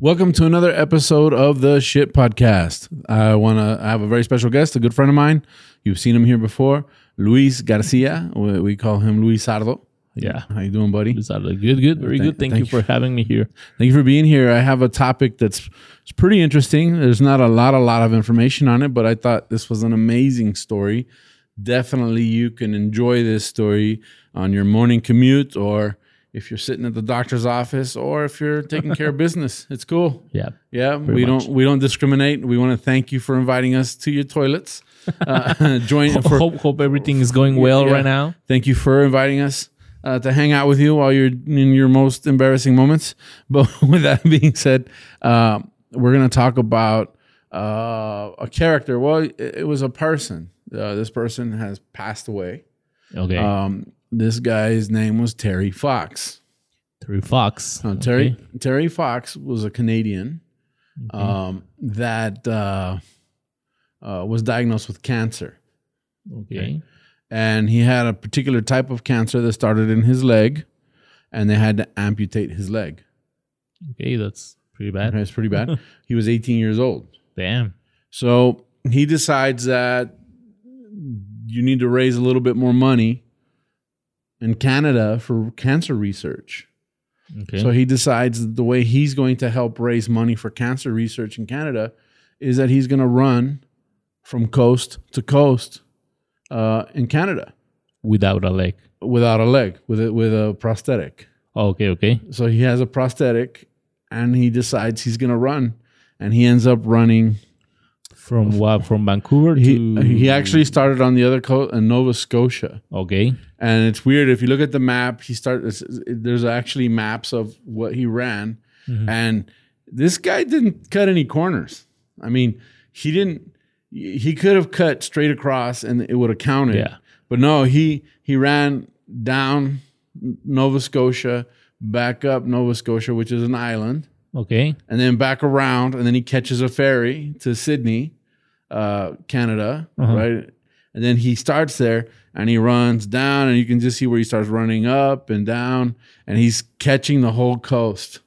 Welcome to another episode of the Shit Podcast. I want to have a very special guest, a good friend of mine. You've seen him here before, Luis Garcia. We we call him Luisardo. Yeah. How you doing, buddy? Luisardo. good, good, very Thank- good. Thank, thank you for having me here. Thank you for being here. I have a topic that's it's pretty interesting. There's not a lot, a lot of information on it, but I thought this was an amazing story. Definitely, you can enjoy this story on your morning commute, or if you're sitting at the doctor's office, or if you're taking care of business. It's cool. Yeah. Yeah, we much. don't we don't discriminate. We want to thank you for inviting us to your toilets. Uh, join for hope, hope everything is going well Yeah. right now. Thank you for inviting us uh, to hang out with you while you're in your most embarrassing moments. But with that being said, uh, we're going to talk about uh, a character. Well, it, it was a person. Uh, this person has passed away. Okay. Um, this guy's name was Terry Fox. Terry Fox. Uh, Terry Terry Fox was a Canadian um, that uh, uh, was diagnosed with cancer. Okay. and he had a particular type of cancer that started in his leg and they had to amputate his leg Okay. That's pretty bad. That's pretty bad he was 18 years old Damn. so he decides that you need to raise a little bit more money in canada for cancer research Okay. so he decides that the way he's going to help raise money for cancer research in canada is that he's going to run from coast to coast uh, in canada Without a leg. without a leg with a, with a prosthetic Okay. Okay. So he has a prosthetic and he decides he's going to run and he ends up running. From what? From Vancouver He, to. he actually started on the other coast in Nova Scotia. Okay. And it's weird if you look at the map, he started there's actually maps of what he ran mm-hmm. and this guy didn't cut any corners. I mean, he didn't he could have cut straight across and it would have counted. Yeah. But no, he he ran down Nova Scotia, back up Nova Scotia, which is an island, Okay. and then back around, and then he catches a ferry to Sydney, uh, Canada, Uh-huh. right? And then he starts there and he runs down, and you can just see where he starts running up and down, and he's catching the whole coast,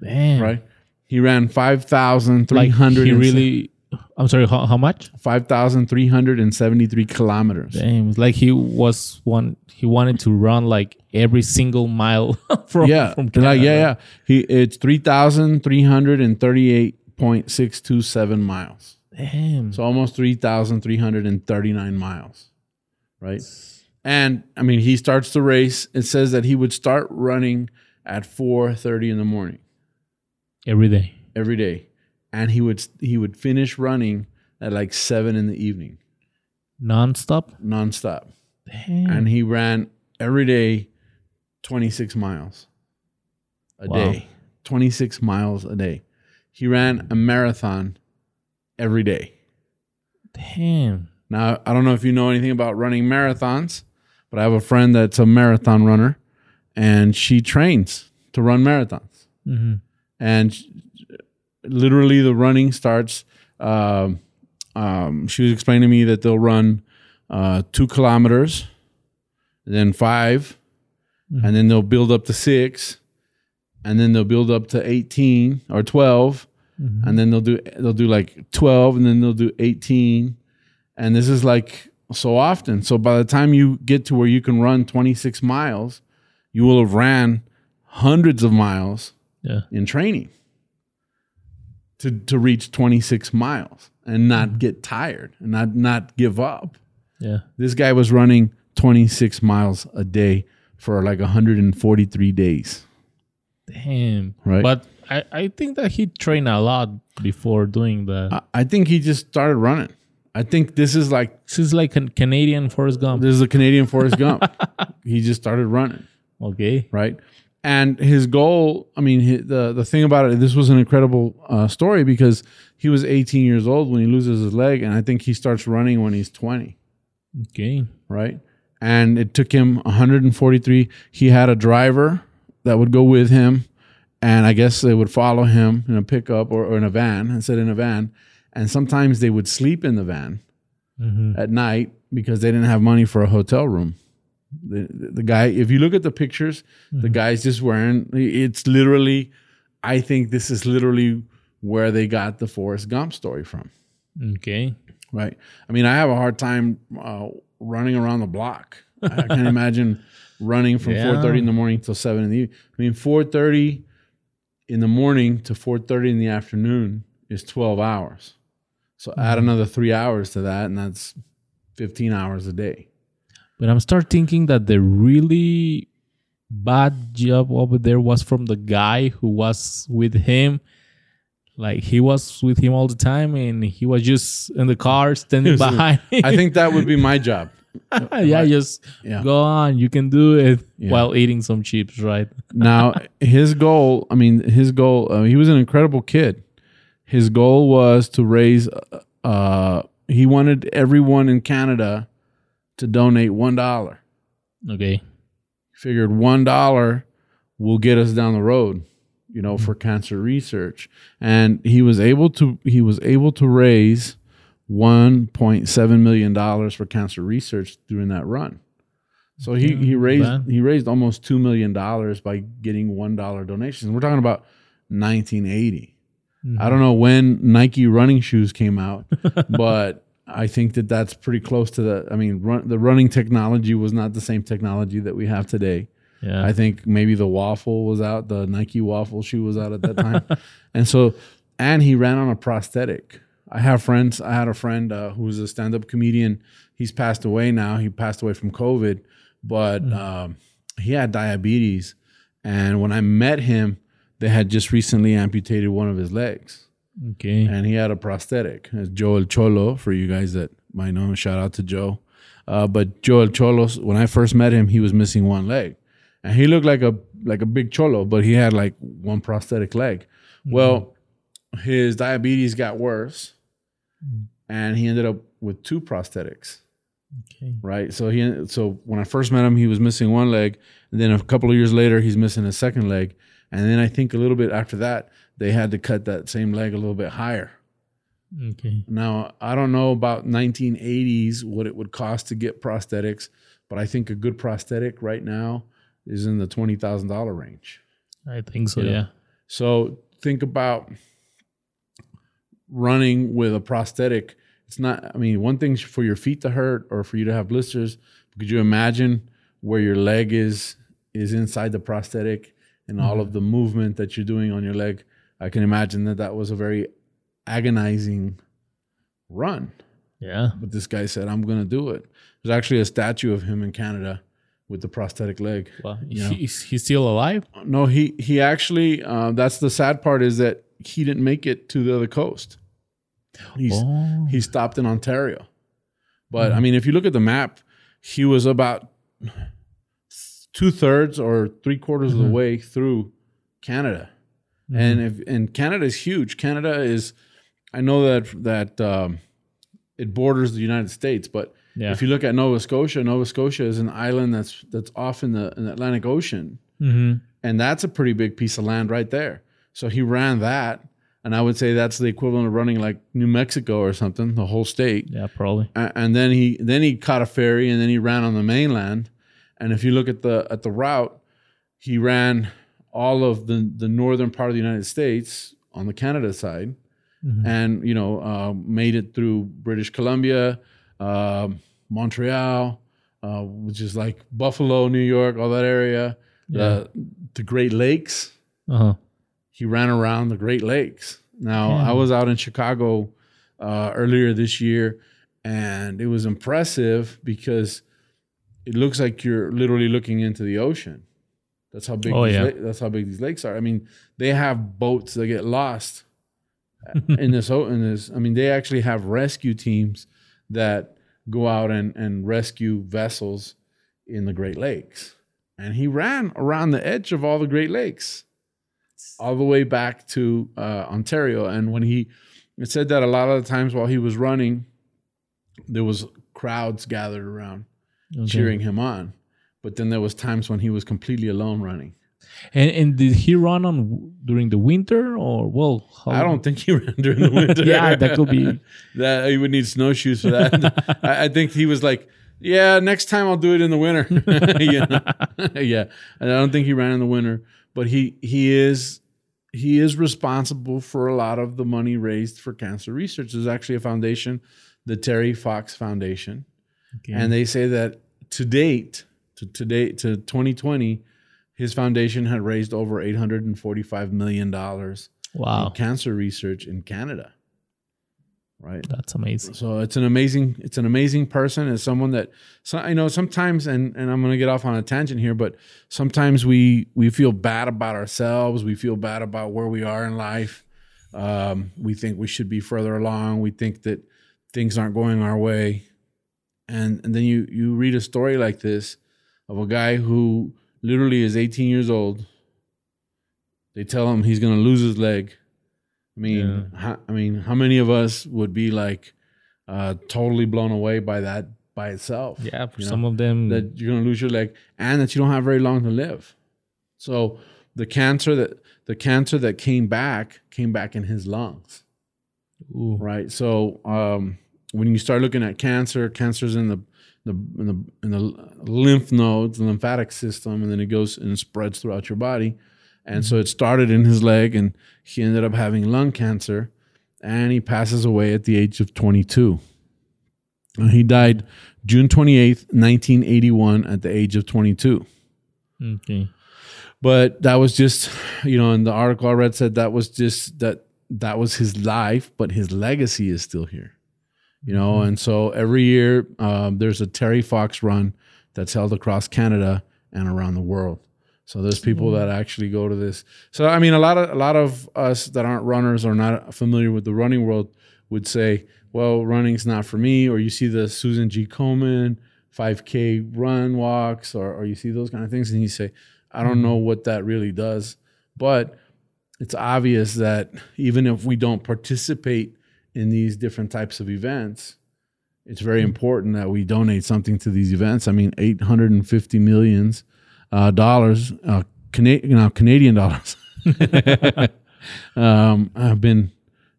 Damn. right? He ran 5,300. Like he really. I'm sorry. How, how much? five thousand three hundred and seventy three kilometers. Damn. It's like he was one. He wanted to run like every single mile from. yeah, From like Canada. yeah, yeah. He it's three thousand three hundred and thirty eight point six two seven miles. Damn. So almost three thousand three hundred and thirty nine miles, right? And I mean, he starts the race. It says that he would start running at four thirty in the morning Every day. every day, and he would he would finish running at like seven in the evening, Non-stop. nonstop. Damn. And he ran every day, twenty six miles a Wow. day, twenty six miles a day. He ran a marathon every day. Damn. Now, I don't know if you know anything about running marathons, but I have a friend that's a marathon runner and she trains to run marathons. hmm And literally, the running starts. Um, um, she was explaining to me that they'll run uh, two kilometers, then 5 and then they'll build up to six, and then they'll build up to 18 or 12, and then they'll do they'll do like 12 and then they'll do 18 and this is like so often so by the time you get to where you can run 26 miles you will have ran hundreds of miles Yeah. in training to to reach 26 miles and not mm. get tired and not not give up Yeah. this guy was running 26 miles a day for like 143 days Damn. Right. But I, I think that he trained a lot before doing the. I- I think he just started running. I think this is like this is like a Canadian Forrest Gump. this is a Canadian Forrest Gump. he just started running, Okay. right? And his goal, I mean, the the thing about it, this was an incredible uh, story because he was 18 years old when he loses his leg, and I think he starts running when he's 20. Okay. right? And it took him 143. He had a driver that would go with him, and I guess they would follow him in a pickup or, or in a van, instead in a van. And sometimes they would sleep in the van Mm-hmm. at night because they didn't have money for a hotel room. The, the guy, if you look at the pictures, the guy's just wearing, it's literally, I think this is literally where they got the Forrest Gump story from Okay. right? I mean, I have a hard time uh, running around the block. I can't imagine running from Yeah. 4:30 in the morning till seven in the evening. I mean, 4:30 in the morning to 4:30 in the afternoon is 12 hours. So add another three hours to that, and that's 15 hours a day. But I'm start thinking that the really bad job over there was from the guy who was with him. Like he was with him all the time, and he was just in the car standing behind. I think that would be my job. yeah, just Yeah. go on. You can do it Yeah. while eating some chips, right? now his goal i mean his goal uh, he was an incredible kid his goal was to raise uh he wanted everyone in canada to donate one dollar Okay. figured one dollar will get us down the road you know for cancer research and he was able to he was able to raise 1.7 million dollars for cancer research during that run so he, he raised bad. he raised almost two million dollars by getting one dollar donations. We're talking about 1980. I mm-hmm. don't know when Nike running shoes came out, but I think that that's pretty close to the. I mean, run, the running technology was not the same technology that we have today. Yeah. I think maybe the waffle was out, the Nike waffle shoe was out at that time, and so and he ran on a prosthetic. I have friends. I had a friend uh, who's a stand-up comedian. He's passed away now. He passed away from COVID, but um, he had diabetes, and when I met him, they had just recently amputated one of his legs okay. and he had a prosthetic. It's Joe El Cholo for you guys that might know. Shout out to Joe. Uh, but Joel El Cholo, when I first met him, he was missing one leg, and he looked like a like a big cholo, but he had like one prosthetic leg. Well, his diabetes got worse, and he ended up with two prosthetics Okay. right? So he so when I first met him, he was missing one leg, and then a couple of years later, he's missing a second leg, and then I think a little bit after that, they had to cut that same leg a little bit higher. Okay. Now I don't know about 1980s what it would cost to get prosthetics, but I think a good prosthetic right now is in the twenty thousand dollar range. I think so. Yeah. Yeah. So think about running with a prosthetic. It's not, I mean, one thing's for your feet to hurt or for you to have blisters. Could you imagine where your leg is is inside the prosthetic and all mm-hmm. of the movement that you're doing on your leg? I can imagine that that was a very agonizing run. Yeah. But this guy said, I'm going to do it. There's actually a statue of him in Canada with the prosthetic leg. Well, You know. he's, he's still alive. No, he he actually. Uh, that's the sad part is that he didn't make it to the other coast. He's Oh. he stopped in Ontario, but I mean, if you look at the map, he was about two thirds or three quarters of the way through Canada, and if and Canada is huge. Canada is, I know that that um, it borders the United States, but Yeah. if you look at Nova Scotia, Nova Scotia is an island that's that's off in the in the Atlantic Ocean Mm-hmm. and that's a pretty big piece of land right there. So he ran that, and I would say that's the equivalent of running like New Mexico or something, the whole state. Yeah, probably. A- And then he then he caught a ferry, and then he ran on the mainland. And if you look at the at the route, he ran all of the the northern part of the United States on the Canada side, Mhm. and you know uh, made it through British Columbia, uh, Montreal, uh, which is like Buffalo, New York, all that area. The the Great Lakes. Uh huh. He ran around the Great Lakes. Now Yeah. I was out in Chicago uh, earlier this year, and it was impressive because it looks like you're literally looking into the ocean. That's how big. Oh, these yeah. la- that's how big these lakes are. I mean, they have boats that get lost in this. In this, I mean, they actually have rescue teams that go out and and rescue vessels in the Great Lakes. And he ran around the edge of all the Great Lakes, all the way back to uh, Ontario. And when he it said that a lot of the times while he was running, there was crowds gathered around Okay. cheering him on. But then there was times when he was completely alone running. And, and did he run on during the winter or well? I don't think he ran during the winter. Yeah, that could be. that he would need snowshoes for that. I, I think he was like, "Yeah, next time I'll do it in the winter." yeah, yeah. And I don't think he ran in the winter, but he he is he is responsible for a lot of the money raised for cancer research. There's actually a foundation, the Terry Fox Foundation, Okay. and they say that to date, to to date to 2020, his foundation had raised over 845 million dollars wow, in cancer research in Canada. Right. that's amazing. So it's an amazing, it's an amazing person. It's someone that, so I know sometimes, and and I'm going to get off on a tangent here, but sometimes we we feel bad about ourselves. We feel bad about where we are in life. Um, we think we should be further along. We think that things aren't going our way, and and then you you read a story like this of a guy who literally is 18 years old. They tell him he's going to lose his leg. I mean, how, I mean, how many of us would be like uh, totally blown away by that by itself? Yeah, for You know, some of them, that you're going to lose your leg and that you don't have very long to live. So the cancer that the cancer that came back came back in his lungs, ooh, right? So um, when you start looking at cancer, cancer's in the the in the in the lymph nodes, the lymphatic system, and then it goes and spreads throughout your body. And so it started in his leg, and he ended up having lung cancer, and he passes away at the age of 22. Uh, He died June 28th, 1981, at the age of 22. okay, But that was just, you know, in the article I read said that was just that that was his life, but his legacy is still here, you know. And so every year um, there's a Terry Fox run that's held across Canada and around the world. So there's people that actually go to this. So I mean, a lot of a lot of us that aren't runners or not familiar with the running world would say, "Well, running's not for me." Or you see the Susan G. Komen 5K run walks, or or you see those kind of things, and you say, "I don't know what that really does," but it's obvious that even if we don't participate in these different types of events, it's very important that we donate something to these events. I mean, 850 millions uh, dollars, uh, Cana- you know, Canadian dollars, um, have been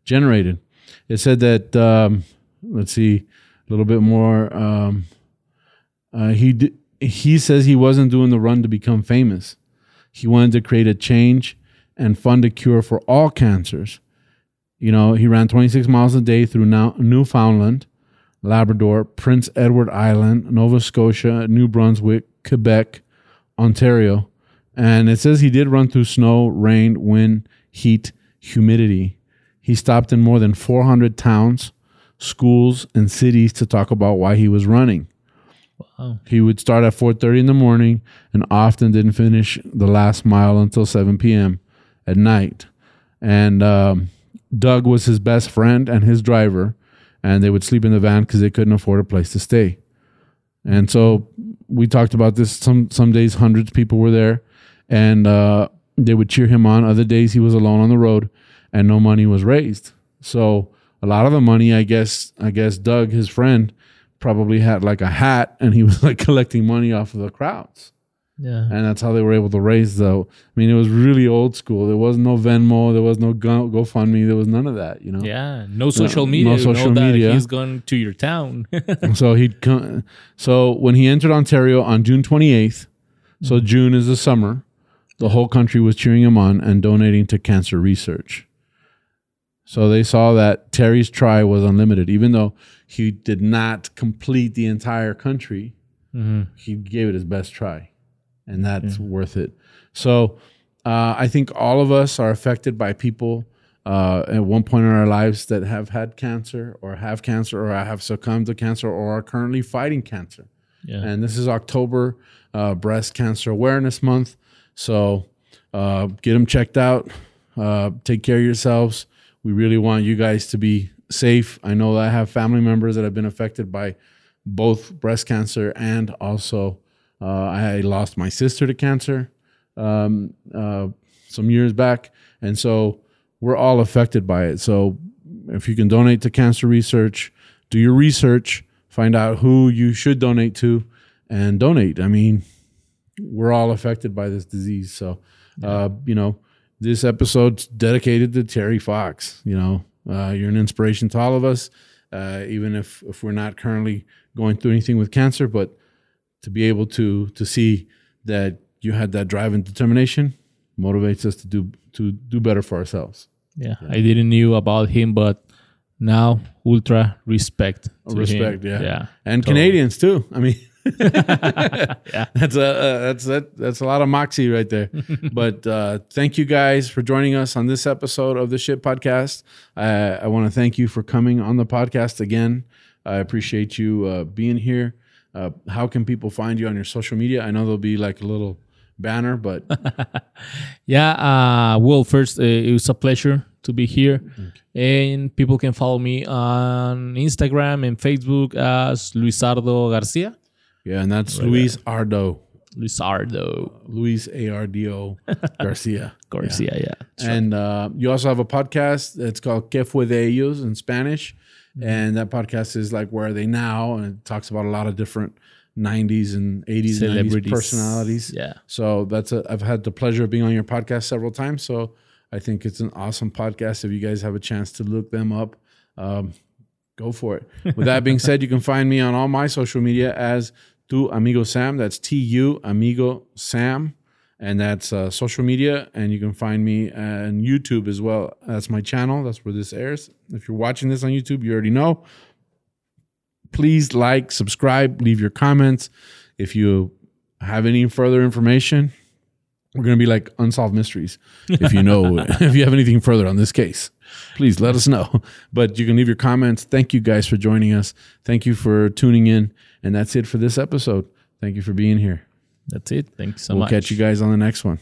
generated. It said that um, let's see a little bit more. Um, uh, he d- he says he wasn't doing the run to become famous. He wanted to create a change and fund a cure for all cancers. You know, he ran 26 miles a day through now, Newfoundland, Labrador, Prince Edward Island, Nova Scotia, New Brunswick, Quebec, Ontario. And it says he did run through snow, rain, wind, heat, humidity. He stopped in more than 400 towns, schools, and cities to talk about why he was running. wow, He would start at 4:30 in the morning and often didn't finish the last mile until 7 p.m. at night. And um, Doug was his best friend and his driver, and they would sleep in the van because they couldn't afford a place to stay. And so we talked about this. Some some days hundreds of people were there, and uh, they would cheer him on. Other days he was alone on the road, and no money was raised. So a lot of the money, I guess, I guess Doug, his friend, probably had like a hat, and he was like collecting money off of the crowds, yeah, and that's how they were able to raise. Though I mean, it was really old school. There was no Venmo, there was no Go- GoFundMe, there was none of that. You know. yeah. No social media. no you know social media. He's gone to your town. so he'd come. So when he entered Ontario on June 28th, so June is the summer, the whole country was cheering him on and donating to cancer research. So they saw that Terry's try was unlimited, even though he did not complete the entire country. Mhm. He gave it his best try, and that's worth it. So uh, I think all of us are affected by people uh, at one point in our lives that have had cancer or have cancer or have succumbed to cancer or are currently fighting cancer. Yeah. And this is October uh, Breast Cancer Awareness Month. So uh, get them checked out. Uh, take care of yourselves. We really want you guys to be safe. I know that I have family members that have been affected by both breast cancer and also I lost my sister to cancer um, uh, some years back. And so we're all affected by it. So if you can donate to cancer research, do your research, find out who you should donate to, and donate. I mean, we're all affected by this disease. So, uh, you know, this episode's dedicated to Terry Fox. You know, uh, you're an inspiration to all of us, uh, even if if we're not currently going through anything with cancer, but to be able to to see that you had that drive and determination motivates us to do to do better for ourselves. Yeah, I didn't knew about him, but now ultra respect. to Respect, him. yeah, yeah. and totally. Canadians too. I mean, that's a uh, that's that that's a lot of moxie right there. but uh, thank you guys for joining us on this episode of the Shit Podcast. Uh, I want to thank you for coming on the podcast again. I appreciate you uh, being here. Uh, how can people find you on your social media? I know there'll be like a little banner, but Yeah. Uh, well, first, uh, it was a pleasure to be here. And people can follow me on Instagram and Facebook as Luisardo Garcia. yeah, and that's Luis Ardo, Luisardo Luis A R D O Garcia. Garcia, yeah. And uh, you also have a podcast that's called Que Fue de Ellos in Spanish. And that podcast is like Where Are They Now? And it talks about a lot of different 90s and 80s 90s personalities. Yeah. So that's a, I've had the pleasure of being on your podcast several times. So I think it's an awesome podcast. If you guys have a chance to look them up, um, go for it. With that being said, you can find me on all my social media as Tu Amigo Sam. That's T U Amigo Sam. And that's uh, social media. And you can find me on YouTube as well. That's my channel. That's where this airs. If you're watching this on YouTube, you already know. Please like, subscribe, leave your comments. If you have any further information, we're going to be like unsolved mysteries. If you know, if you have anything further on this case, please let us know. But you can leave your comments. Thank you guys for joining us. Thank you for tuning in. And that's it for this episode. Thank you for being here. That's it. Thanks so we'll much. catch you guys on the next one.